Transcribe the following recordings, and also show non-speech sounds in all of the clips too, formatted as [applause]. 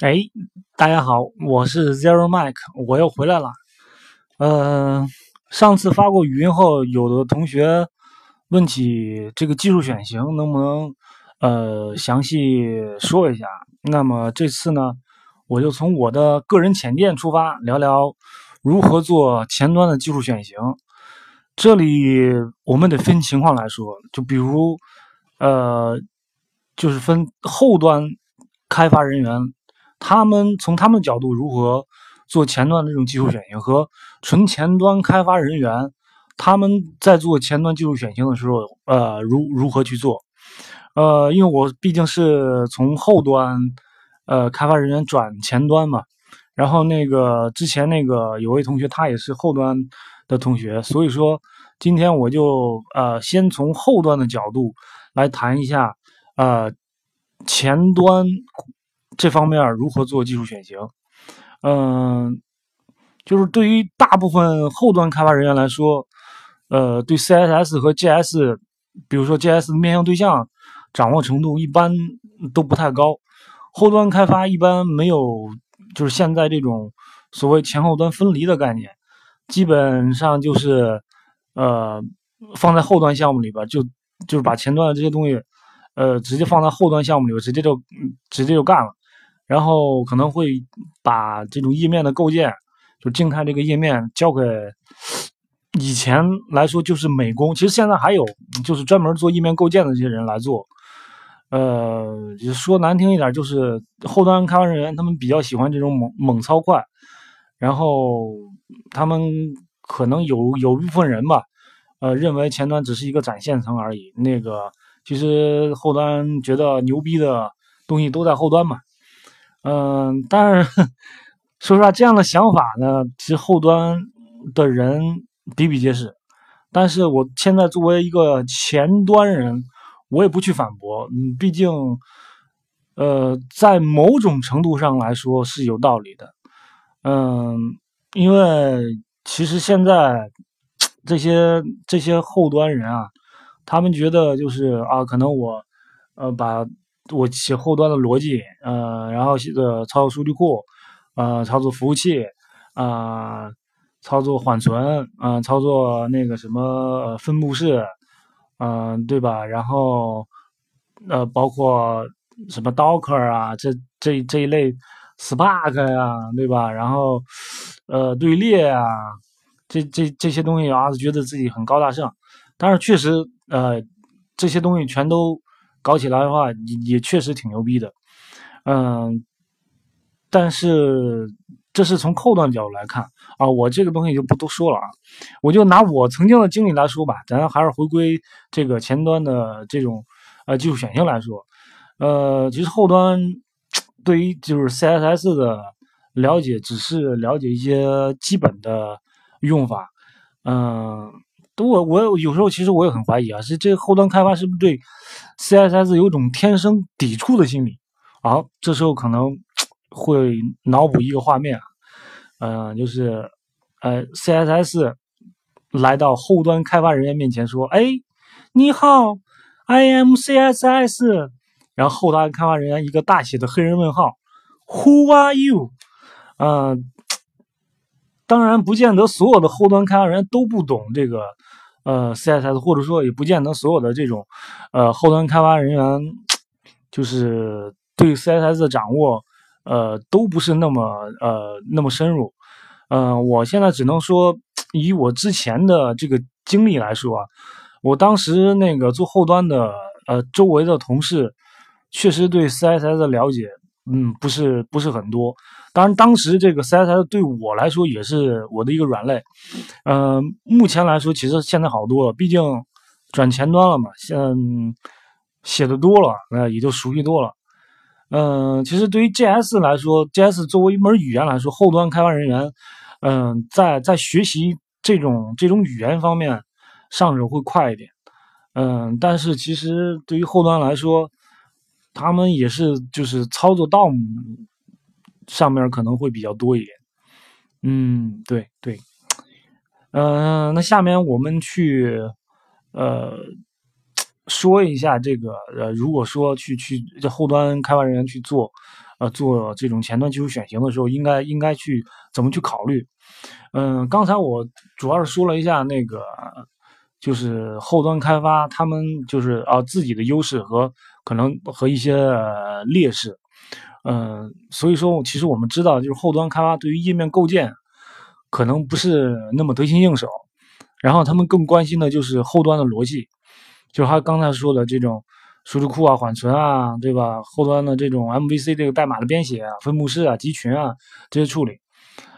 哎，大家好，我是 Zero Mike，我又回来了。呃，上次发过语音后，有的同学问起这个技术选型，能不能呃详细说一下？那么这次呢，我就从我的个人浅见出发，聊聊如何做前端的技术选型。这里我们得分情况来说，就比如呃，就是分后端开发人员。他们从他们的角度如何做前端的这种技术选型，和纯前端开发人员他们在做前端技术选型的时候，呃，如如何去做？呃，因为我毕竟是从后端呃开发人员转前端嘛，然后那个之前那个有位同学他也是后端的同学，所以说今天我就呃先从后端的角度来谈一下呃前端。这方面如何做技术选型？嗯，就是对于大部分后端开发人员来说，呃，对 CSS 和 JS，比如说 JS 面向对象掌握程度一般都不太高。后端开发一般没有，就是现在这种所谓前后端分离的概念，基本上就是呃放在后端项目里边，就就是把前端的这些东西，呃，直接放在后端项目里边，直接就直接就干了。然后可能会把这种页面的构建，就静态这个页面交给以前来说就是美工，其实现在还有就是专门做页面构建的这些人来做。呃，说难听一点，就是后端开发人员他们比较喜欢这种猛猛操快，然后他们可能有有部分人吧，呃，认为前端只是一个展现层而已。那个其实后端觉得牛逼的东西都在后端嘛。嗯，但是说实话，这样的想法呢，其实后端的人比比皆是。但是我现在作为一个前端人，我也不去反驳。嗯，毕竟，呃，在某种程度上来说是有道理的。嗯，因为其实现在这些这些后端人啊，他们觉得就是啊，可能我呃把。我写后端的逻辑，呃，然后写的操作数据库，呃，操作服务器，啊，操作缓存，啊，操作那个什么分布式，嗯，对吧？然后，呃，包括什么 Docker 啊，这这这一类 Spark 呀，对吧？然后，呃，队列啊，这这这些东西啊，觉得自己很高大上，但是确实，呃，这些东西全都。搞起来的话，也也确实挺牛逼的，嗯，但是这是从后端角度来看啊，我这个东西就不多说了啊，我就拿我曾经的经历来说吧，咱还是回归这个前端的这种呃技术选型来说，呃，其实后端对于就是 CSS 的了解，只是了解一些基本的用法，嗯。我我有时候其实我也很怀疑啊，是这后端开发是不是对 CSS 有种天生抵触的心理啊？这时候可能会脑补一个画面，嗯，就是呃 CSS 来到后端开发人员面前说：“哎，你好，I am CSS。”然后后端开发人员一个大写的黑人问号：“Who are you？” 嗯。当然，不见得所有的后端开发人员都不懂这个，呃，CSS，或者说也不见得所有的这种，呃，后端开发人员 [tsk] 就是对 CSS 的掌握，呃，都不是那么呃那么深入。嗯，我现在只能说，[tsk] 以我之前的这个经历来说啊，我当时那个做后端的，呃，周围的同事确实对 CSS 的了解，嗯，不是不是很多。当然，当时这个 CSS 对我来说也是我的一个软肋。嗯，目前来说，其实现在好多了，毕竟转前端了嘛，现写的多了，那也就熟悉多了。嗯，其实对于 JS 来说，JS 作为一门语言来说，后端开发人员，嗯，在在学习这种这种语言方面上手会快一点。嗯，但是其实对于后端来说，他们也是就是操作 DOM。上面可能会比较多一点，嗯，对对，嗯，那下面我们去呃说一下这个呃，如果说去去这后端开发人员去做呃做这种前端技术选型的时候，应该应该去怎么去考虑？嗯，刚才我主要是说了一下那个，就是后端开发他们就是啊自己的优势和可能和一些劣势。嗯，所以说其实我们知道，就是后端开发对于页面构建可能不是那么得心应手，然后他们更关心的就是后端的逻辑，就是他刚才说的这种。数据库啊，缓存啊，对吧？后端的这种 MVC 这个代码的编写啊，分布式啊，集群啊这些处理，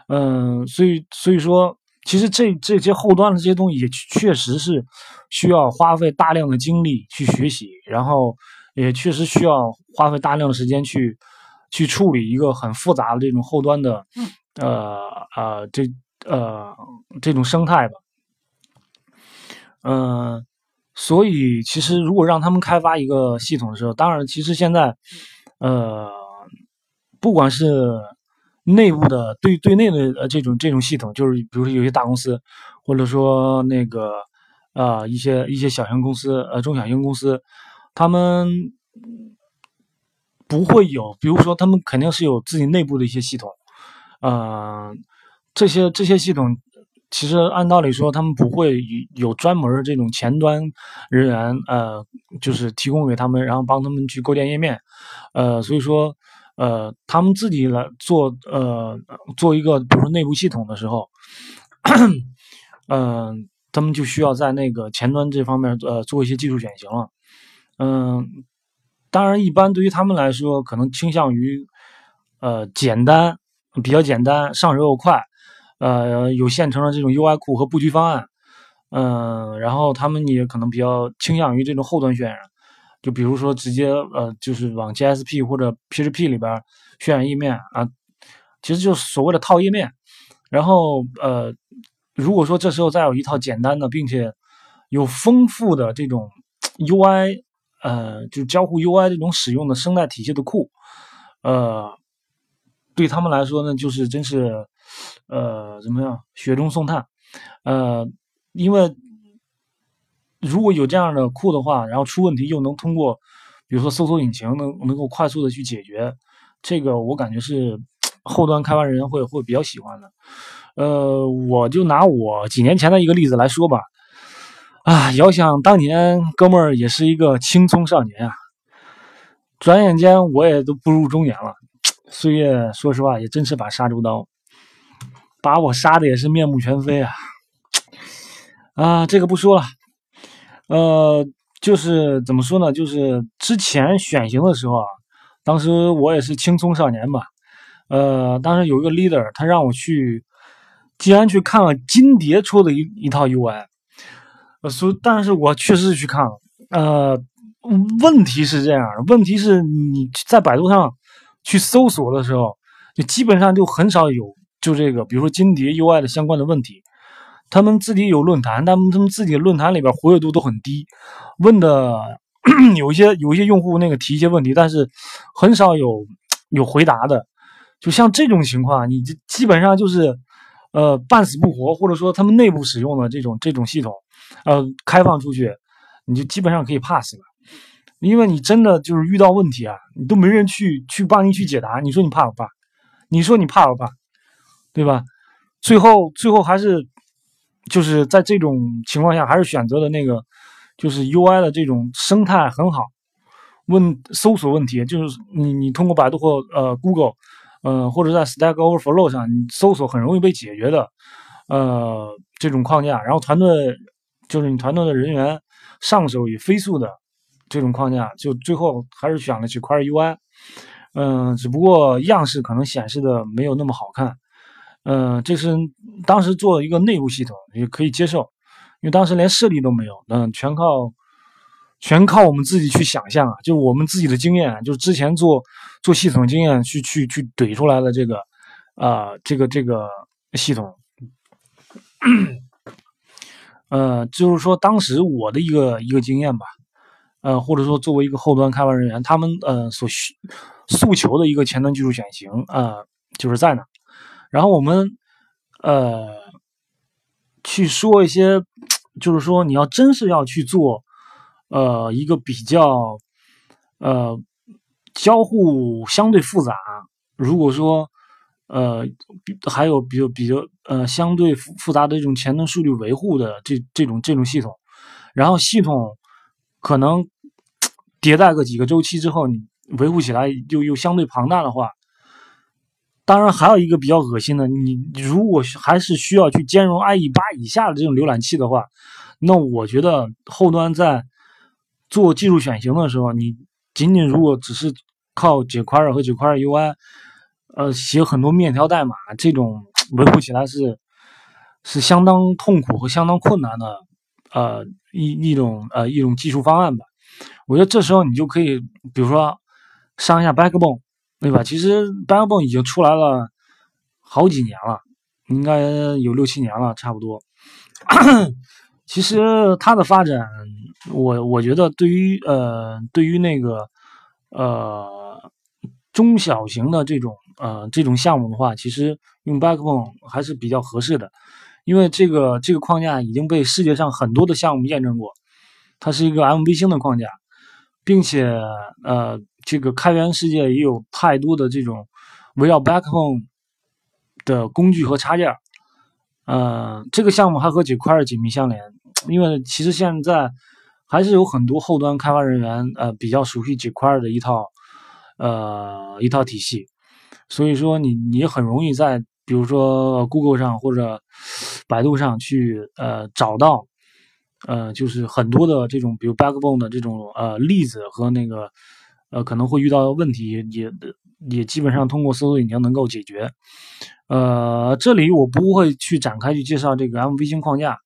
嗯，所以所以说，其实这这些后端的这些东西也确实是需要花费大量的精力去学习，然后也确实需要花费大量的时间去去处理一个很复杂的这种后端的呃呃这呃这种生态吧，嗯。所以，其实如果让他们开发一个系统的时候，当然，其实现在，呃，不管是内部的对对内的呃这种这种系统，就是比如说有些大公司，或者说那个啊一些一些小型公司呃中小型公司，他们不会有，比如说他们肯定是有自己内部的一些系统，呃，这些这些系统。其实按道理说，他们不会有专门这种前端人员，呃，就是提供给他们，然后帮他们去构建页面，呃，所以说，呃，他们自己来做，呃，做一个比如说内部系统的时候，嗯，[clears throat] 他们就需要在那个前端这方面，呃，做一些技术选型了，嗯，当然，一般对于他们来说，可能倾向于，呃，简单，比较简单，上手又快。呃，有现成的这种 UI 库和布局方案，嗯，然后他们也可能比较倾向于这种后端渲染，就比如说直接呃，就是往 JSP 或者 PHP 里边渲染页面啊，其实就是所谓的套页面。然后呃，如果说这时候再有一套简单的，并且有丰富的这种 UI，呃，就交互 UI 这种使用的生态体系的库，呃，对他们来说呢，就是真是。呃，怎么样？雪中送炭。呃，因为如果有这样的库的话，然后出问题又能通过，比如说搜索引擎能能够快速的去解决，这个我感觉是后端开发人员会会比较喜欢的。呃，我就拿我几年前的一个例子来说吧。啊，遥想当年，哥们儿也是一个青葱少年啊，转眼间我也都步入中年了，岁月说实话也真是把杀猪刀。把我杀的也是面目全非啊！啊，这个不说了。呃，就是怎么说呢？就是之前选型的时候啊，当时我也是青葱少年吧。呃，当时有一个 leader，他让我去，竟然去看了金蝶出的一一套 UI。呃，所但是我确实是去看了。呃，问题是这样，问题是你在百度上去搜索的时候，就基本上就很少有。就这个，比如说金蝶 UI 的相关的问题，他们自己有论坛，但他们自己论坛里边活跃度都很低，问的 [clears throat] 有一些有一些用户那个提一些问题，但是很少有有回答的。就像这种情况，你基本上就是呃半死不活，或者说他们内部使用的这种这种系统，呃开放出去，你就基本上可以 pass 了，因为你真的就是遇到问题啊，你都没人去去帮你去解答，你说你怕不怕？你说你怕不怕？对吧？最后，最后还是就是在这种情况下，还是选择了那个，就是 UI 的这种生态很好。问搜索问题，就是你你通过百度或呃 Google，呃或者在 Stack Overflow 上，你搜索很容易被解决的，呃这种框架。然后团队就是你团队的人员上手也飞速的这种框架，就最后还是选了几块 UI。嗯，只不过样式可能显示的没有那么好看。嗯，这是当时做一个内部系统也可以接受，因为当时连设立都没有，嗯，全靠全靠我们自己去想象啊，就我们自己的经验，就是之前做做系统经验去去去怼出来的这个啊，这个这个系统，呃，就是说当时我的一个一个经验吧，呃，或者说作为一个后端开发人员，他们呃所需诉求的一个前端技术选型啊，就是在哪？然后我们，呃，去说一些，就是说你要真是要去做，呃，一个比较，呃，交互相对复杂。如果说呃还有比较比较呃相对复复杂的这种前端数据维护的这这种这种系统，然后系统可能迭代个几个周期之后，你维护起来又又相对庞大的话。当然，还有一个比较恶心的，你如果还是需要去兼容 IE 八以下的这种浏览器的话，那我觉得后端在做技术选型的时候，你仅仅如果只是靠 jQuery 和 jQuery UI，呃，写很多面条代码，这种 [tsk] 维护起来是是相当痛苦和相当困难的，呃，一一种呃一种技术方案吧。我觉得这时候你就可以，比如说上一下 Backbone。对吧？其实 Backbone 已经出来了好几年了，应该有六七年了，差不多。其实它的发展，我我觉得对于呃对于那个呃中小型的这种呃这种项目的话，其实用 Backbone 还是比较合适的，因为这个这个框架已经被世界上很多的项目验证过，它是一个 MV 星的框架。并且，呃，这个开源世界也有太多的这种围绕 Backbone 的工具和插件。呃，这个项目还和 jQuery 紧密相连，因为其实现在还是有很多后端开发人员，呃，比较熟悉 jQuery 的一套，呃，一套体系。所以说，你你很容易在比如说 Google 上或者百度上去，呃，找到。呃，就是很多的这种，比如 Backbone 的这种呃例子和那个呃可能会遇到的问题，也也基本上通过搜索引擎能够解决。呃，这里我不会去展开去介绍这个 MV 星框架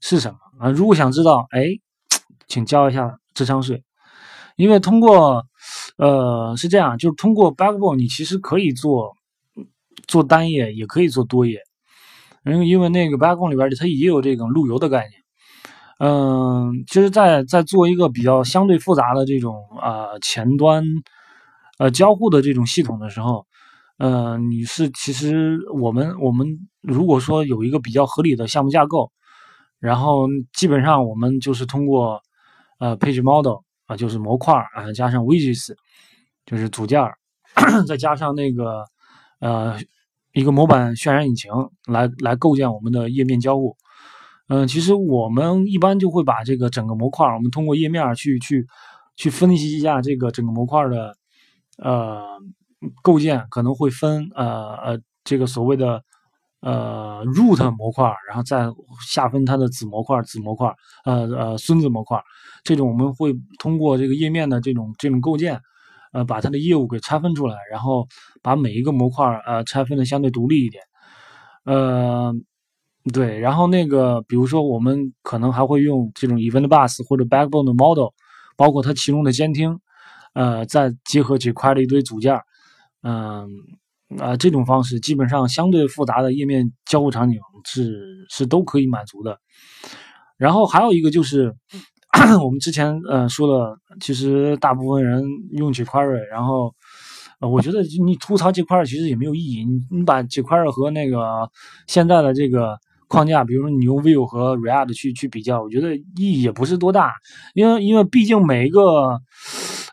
是什么啊。如果想知道，哎，请交一下智商税，因为通过呃是这样，就是通过 Backbone 你其实可以做做单页，也可以做多页，因为因为那个 Backbone 里边它也有这种路由的概念。嗯，其实，在在做一个比较相对复杂的这种啊前端呃交互的这种系统的时候，呃，你是其实我们我们如果说有一个比较合理的项目架构，然后基本上我们就是通过呃 Page Model 啊，就是模块啊，加上 Widgets 就是组件，[clears throat] 再加上那个呃一个模板渲染引擎来来构建我们的页面交互。嗯，其实我们一般就会把这个整个模块，我们通过页面去去去分析一下这个整个模块的呃构建，可能会分呃呃这个所谓的呃 root 模块，然后再下分它的子模块、子模块、呃呃孙子模块。这种我们会通过这个页面的这种这种构建，呃把它的业务给拆分出来，然后把每一个模块呃拆分的相对独立一点，呃。对，然后那个，比如说，我们可能还会用这种 Event Bus 或者 Backbone 的 Model，包括它其中的监听，呃，再结合几块的一堆组件，嗯，啊，这种方式基本上相对复杂的页面交互场景是是都可以满足的。然后还有一个就是，[clears throat] 我们之前呃说的，其实大部分人用 jQuery，然后。我觉得你吐槽这块其实也没有意义。你你把这块和那个现在的这个。框架，比如说你用 Vue 和 React 去去比较，我觉得意义也不是多大，因为因为毕竟每一个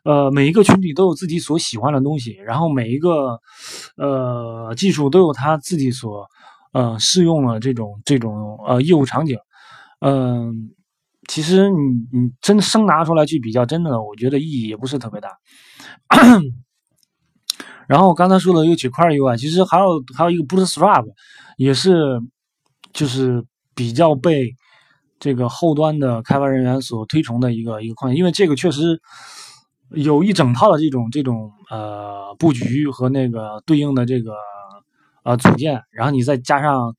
呃每一个群体都有自己所喜欢的东西，然后每一个呃技术都有它自己所呃适用的这种这种呃业务场景，嗯，其实你你真生拿出来去比较，真的我觉得意义也不是特别大。[coughs] 然后我刚才说的有几块 UI，其实还有还有一个 Bootstrap，也是。就是比较被这个后端的开发人员所推崇的一个一个框架，因为这个确实有一整套的这种这种呃布局和那个对应的这个呃组件，然后你再加上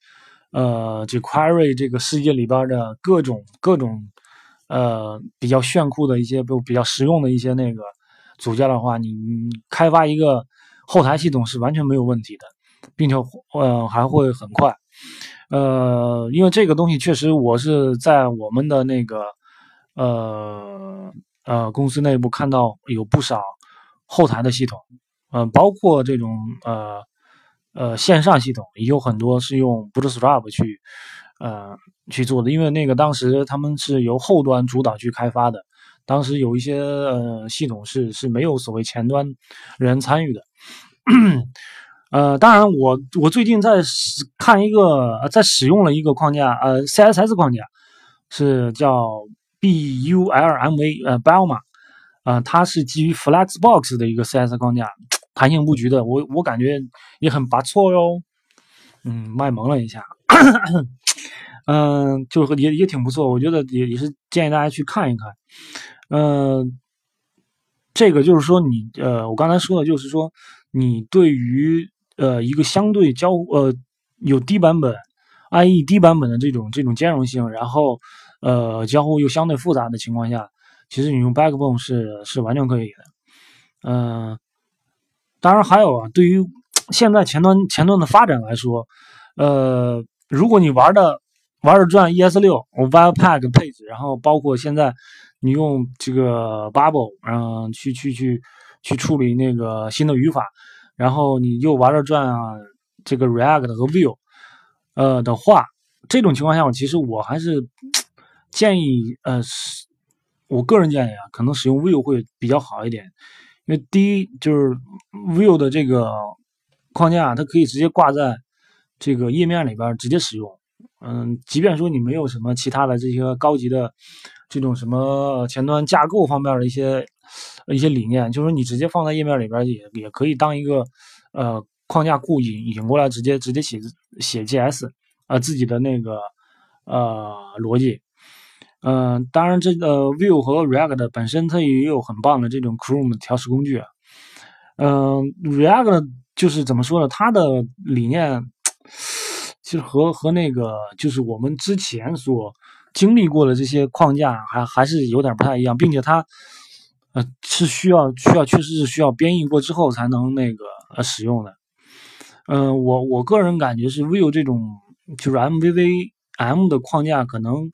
呃 jQuery 这个世界里边的各种各种呃比较炫酷的一些不比较实用的一些那个组件的话，你开发一个后台系统是完全没有问题的，并且呃还会很快。呃，因为这个东西确实，我是在我们的那个呃呃公司内部看到有不少后台的系统，嗯，包括这种呃呃线上系统也有很多是用 Bootstrap 去呃去做的，因为那个当时他们是由后端主导去开发的，当时有一些呃系统是是没有所谓前端人参与的。呃，当然我我最近在看一个在使用了一个框架，呃，CSS 框架是叫 Bulma，呃，Bulma，呃，它是基于 Flexbox 的一个 CSS 框架，弹性布局的，我我感觉也很不错哟。嗯，卖萌了一下。嗯，就也也挺不错，我觉得也也是建议大家去看一看。嗯，这个就是说你呃，我刚才说的就是说你对于呃一个相对交呃有低版本 IE 低版本的这种这种兼容性，然后呃交互又相对复杂的情况下，其实你用 Backbone 是是完全可以的。嗯，当然还有啊，对于现在前端前端的发展来说，呃，如果你玩的玩着转 ES 六，Webpack 配置，然后包括现在你用这个 Bubble，嗯，去去去去处理那个新的语法，然后你又玩着转啊，这个 React 和 Vue，呃的话，这种情况下，我其实我还是 [tsk] 建议，呃，我个人建议啊，可能使用 Vue 会比较好一点，因为第一就是 Vue 的这个框架，它可以直接挂在这个页面里边直接使用。嗯，即便说你没有什么其他的这些高级的这种什么前端架构方面的一些一些理念，就是说你直接放在页面里边也也可以当一个呃框架库引引过来，直接直接写写 GS 啊自己的那个呃逻辑。嗯，当然这个 Vue 和 React 本身它也有很棒的这种 Chrome 调试工具。嗯，React 就是怎么说呢？它的理念。其实和和那个就是我们之前所经历过的这些框架还还是有点不太一样，并且它呃是需要需要确实是需要编译过之后才能那个呃使用的。嗯，我我个人感觉是 Vue 这种就是 MVVM 的框架可能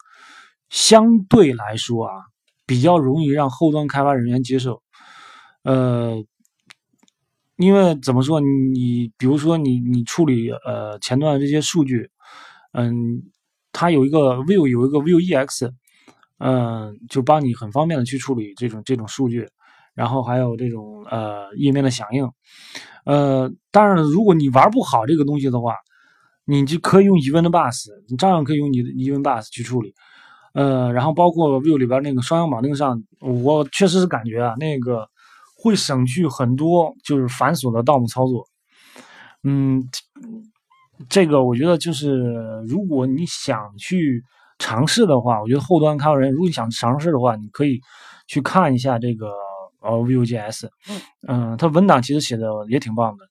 相对来说啊比较容易让后端开发人员接受。呃。因为怎么说，你比如说你你处理呃前端这些数据，嗯，它有一个 Vue 有一个 Vue EX，嗯，就帮你很方便的去处理这种这种数据，然后还有这种呃页面的响应，呃，当然如果你玩不好这个东西的话，你就可以用 Event Bus，你照样可以用你的 Event Bus 去处理，呃，然后包括 Vue 里边那个双向绑定上，我确实是感觉啊那个。会省去很多就是繁琐的 DOM 操作，嗯，这个我觉得就是如果你想去尝试的话，我觉得后端开发人如果你想尝试的话，你可以去看一下这个呃 Vue.js，嗯，它文档其实写的也挺棒的。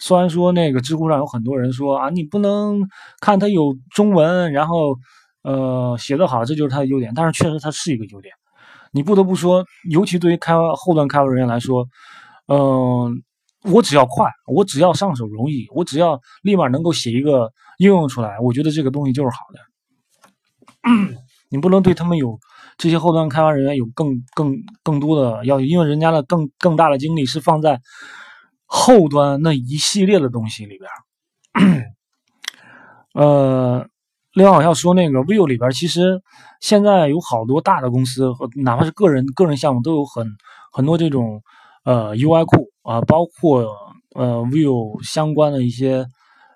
虽然说那个知乎上有很多人说啊，你不能看它有中文，然后呃写的好，这就是它的优点，但是确实它是一个优点。你不得不说，尤其对于开发后端开发人员来说，嗯，我只要快，我只要上手容易，我只要立马能够写一个应用出来，我觉得这个东西就是好的。你不能对他们有这些后端开发人员有更更更多的要求，因为人家的更更大的精力是放在后端那一系列的东西里边。[coughs] 呃。另外，我要说那个 Vue 里边，其实现在有好多大的公司和哪怕是个人个人项目，都有很很多这种呃 UI 库啊，包括呃 Vivo 相关的一些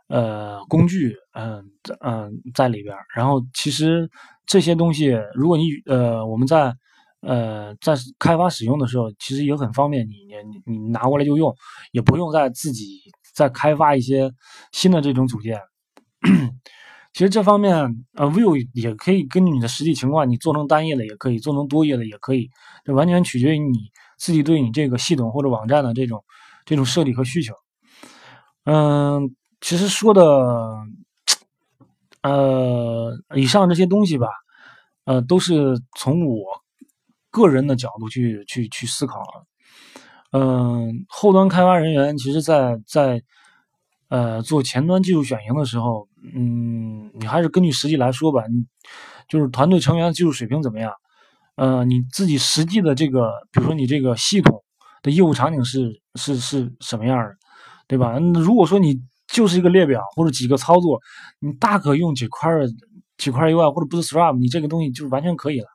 呃工具，嗯嗯在里边。然后，其实这些东西，如果你呃我们在呃在开发使用的时候，其实也很方便，你你你拿过来就用，也不用再自己再开发一些新的这种组件。其实这方面，呃，view 也可以根据你的实际情况，你做成单页的也可以，做成多页的也可以，这完全取决于你自己对你这个系统或者网站的这种这种设计和需求。嗯，其实说的，呃，以上这些东西吧，呃，都是从我个人的角度去去去思考。嗯，后端开发人员其实，在在。呃，做前端技术选型的时候，嗯，你还是根据实际来说吧。你就是团队成员技术水平怎么样？呃，你自己实际的这个，比如说你这个系统的业务场景是是是什么样的，对吧？如果说你就是一个列表或者几个操作，你大可用几块几块 UI 或者 Bootstrap，你这个东西就是完全可以了，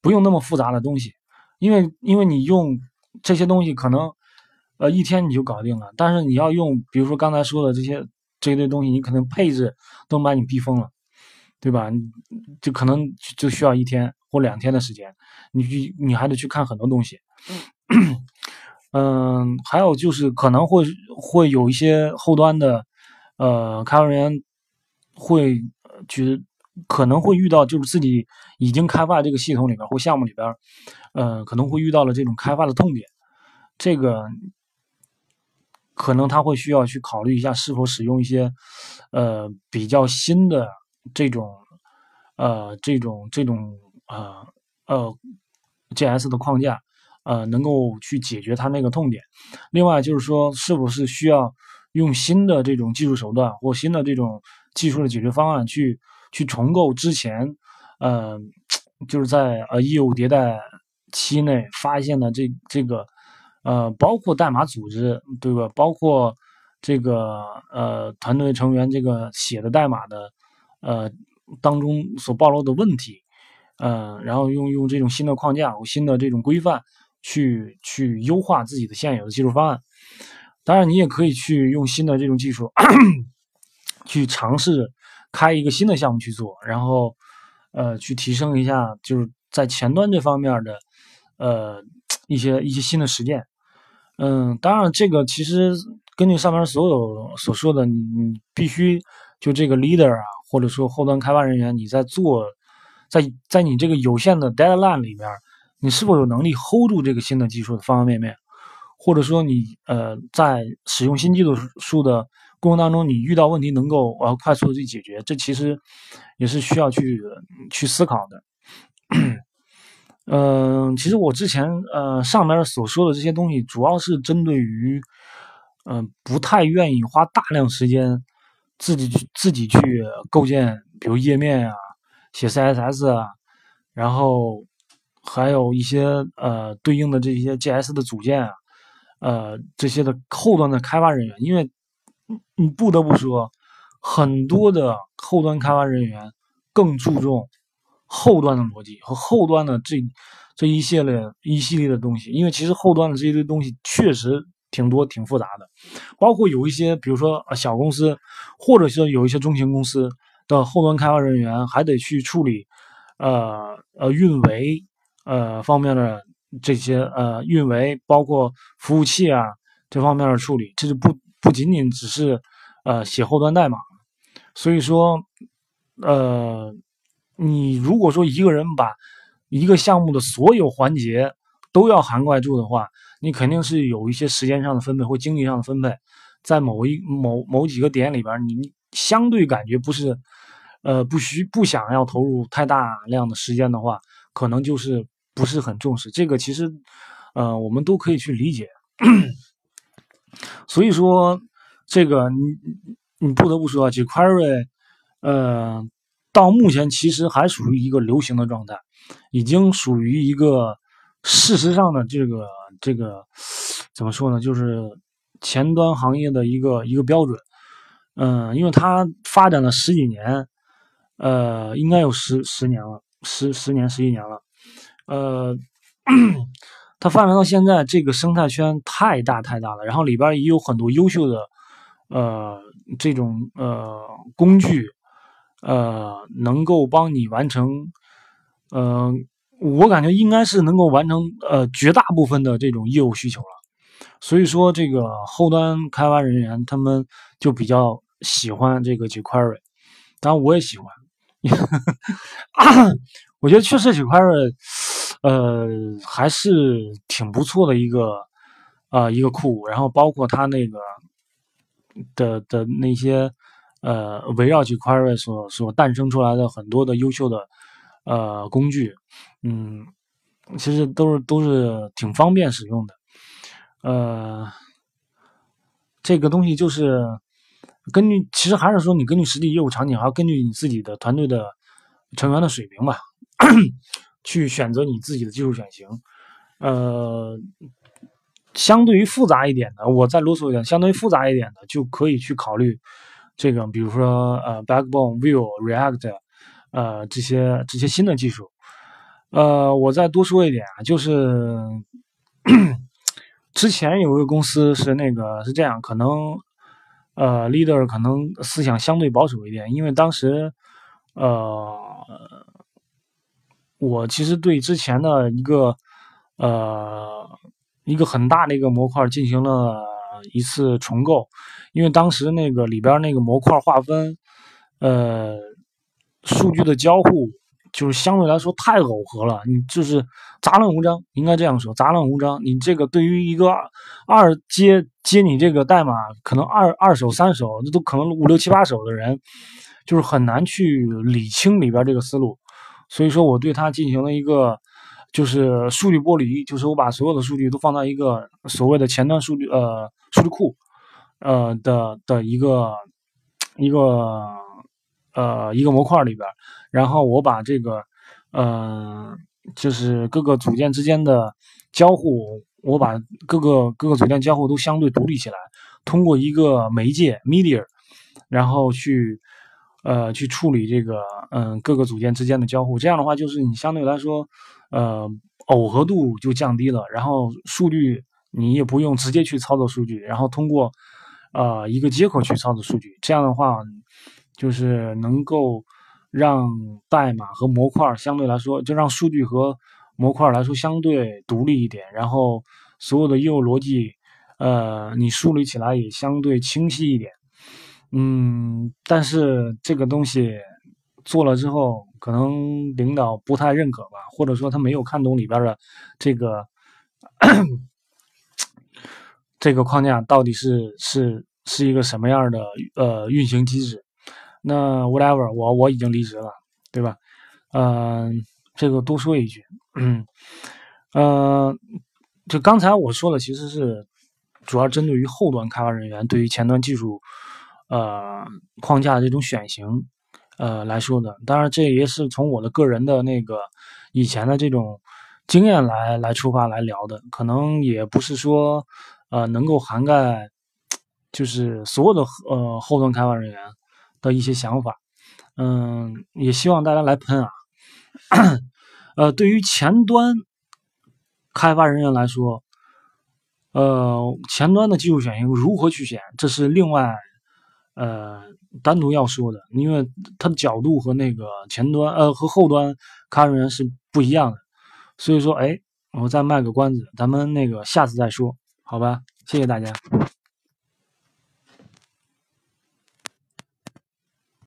不用那么复杂的东西。因为因为你用这些东西可能呃一天你就搞定了，但是你要用比如说刚才说的这些这一堆东西，你可能配置都把你逼疯了，对吧？就可能就需要一天或两天的时间，你去你还得去看很多东西。[clears throat] 嗯，还有就是可能会会有一些后端的呃开发人员会觉得可能会遇到就是自己已经开发这个系统里边或项目里边，呃可能会遇到了这种开发的痛点，这个可能他会需要去考虑一下是否使用一些呃比较新的这种呃这种这种呃呃 JS 的框架。呃，能够去解决他那个痛点。另外就是说，是不是需要用新的这种技术手段或新的这种技术的解决方案去去重构之前，呃，就是在呃业务迭代期内发现的这这个呃，包括代码组织对吧？包括这个呃团队成员这个写的代码的呃当中所暴露的问题，呃，然后用用这种新的框架新的这种规范。去去优化自己的现有的技术方案，当然你也可以去用新的这种技术 [clears throat] 去尝试开一个新的项目去做，然后呃去提升一下就是在前端这方面的呃一些一些新的实践。嗯，当然这个其实根据上面所有所说的，你你必须就这个 leader 啊，或者说后端开发人员，你在做在在你这个有限的 deadline 里边。你是否有能力 hold 住这个新的技术的方方面面，或者说你呃在使用新技术的过程当中，你遇到问题能够呃快速的去解决，这其实也是需要去去思考的。嗯，其实我之前呃上面所说的这些东西，主要是针对于嗯不太愿意花大量时间自己去自己去构建，比如页面啊，写 CSS 啊，然后。还有一些呃对应的这些 GS 的组件啊，呃这些的后端的开发人员，因为你不得不说，很多的后端开发人员更注重后端的逻辑和后端的这这一系列一系列的东西，因为其实后端的这一堆东西确实挺多挺复杂的，包括有一些比如说小公司，或者是有一些中型公司的后端开发人员还得去处理呃呃运维。呃，方面的这些呃运维，包括服务器啊这方面的处理，这就不不仅仅只是呃写后端代码。所以说，呃，你如果说一个人把一个项目的所有环节都要涵盖住的话，你肯定是有一些时间上的分配或精力上的分配，在某一某某几个点里边，你相对感觉不是呃不需不想要投入太大量的时间的话，可能就是。不是很重视这个，其实，呃，我们都可以去理解。[clears throat] 所以说，这个你你不得不说，jQuery，呃，到目前其实还属于一个流行的状态，已经属于一个事实上的这个这个怎么说呢？就是前端行业的一个一个标准。嗯，因为它发展了十几年，呃，应该有十十年了，十十年十一年了。呃，[clears throat] 它发展到现在，这个生态圈太大太大了，然后里边也有很多优秀的呃这种呃工具，呃能够帮你完成，呃我感觉应该是能够完成呃绝大部分的这种业务需求了，所以说这个后端开发人员他们就比较喜欢这个 jQuery，当然我也喜欢。[laughs] 我觉得确实 jQuery，，呃，还是挺不错的一个啊一个库，然后包括它那个的的那些呃围绕起 Query 所所诞生出来的很多的优秀的呃工具，嗯，其实都是都是挺方便使用的，呃，这个东西就是根据其实还是说你根据实际业务场景，还要根据你自己的团队的成员的水平吧。[clears throat] 去选择你自己的技术选型，呃，相对于复杂一点的，我再啰嗦一点，相对于复杂一点的，就可以去考虑这个，比如说呃，Backbone、Vue、React，呃，这些这些新的技术，呃，我再多说一点啊，就是之前有一个公司是那个是这样，可能呃，leader 可能思想相对保守一点，因为当时呃，我其实对之前的一个呃一个很大的一个模块进行了一次重构，因为当时那个里边那个模块划分，呃，数据的交互。就是相对来说太耦合了，你就是杂乱无章，应该这样说，杂乱无章。你这个对于一个二接接你这个代码，可能二二手、三手，那都可能五六七八手的人，就是很难去理清里边这个思路。所以说我对它进行了一个就是数据剥离，就是我把所有的数据都放到一个所谓的前端数据呃数据库呃的的一个一个。呃，一个模块里边，然后我把这个，呃，就是各个组件之间的交互，我把各个各个组件交互都相对独立起来，通过一个媒介 media，然后去，呃，去处理这个，嗯，各个组件之间的交互。这样的话，就是你相对来说，呃，耦合度就降低了，然后数据你也不用直接去操作数据，然后通过，呃，一个接口去操作数据。这样的话。就是能够让代码和模块相对来说，就让数据和模块来说相对独立一点，然后所有的业务逻辑，呃，你梳理起来也相对清晰一点。嗯，但是这个东西做了之后，可能领导不太认可吧，或者说他没有看懂里边的这个这个框架到底是是是一个什么样的呃运行机制。那 whatever，我我已经离职了，对吧？嗯，这个多说一句，嗯，呃，就刚才我说的其实是主要针对于后端开发人员对于前端技术呃框架这种选型呃来说的。当然，这也是从我的个人的那个以前的这种经验来来出发来聊的，可能也不是说呃能够涵盖就是所有的呃后端开发人员。的一些想法，嗯，也希望大家来喷啊。[coughs] 呃，对于前端开发人员来说，呃，前端的技术选型如何去选，这是另外呃单独要说的，因为它的角度和那个前端呃和后端看人是不一样的。所以说，哎，我再卖个关子，咱们那个下次再说，好吧？谢谢大家。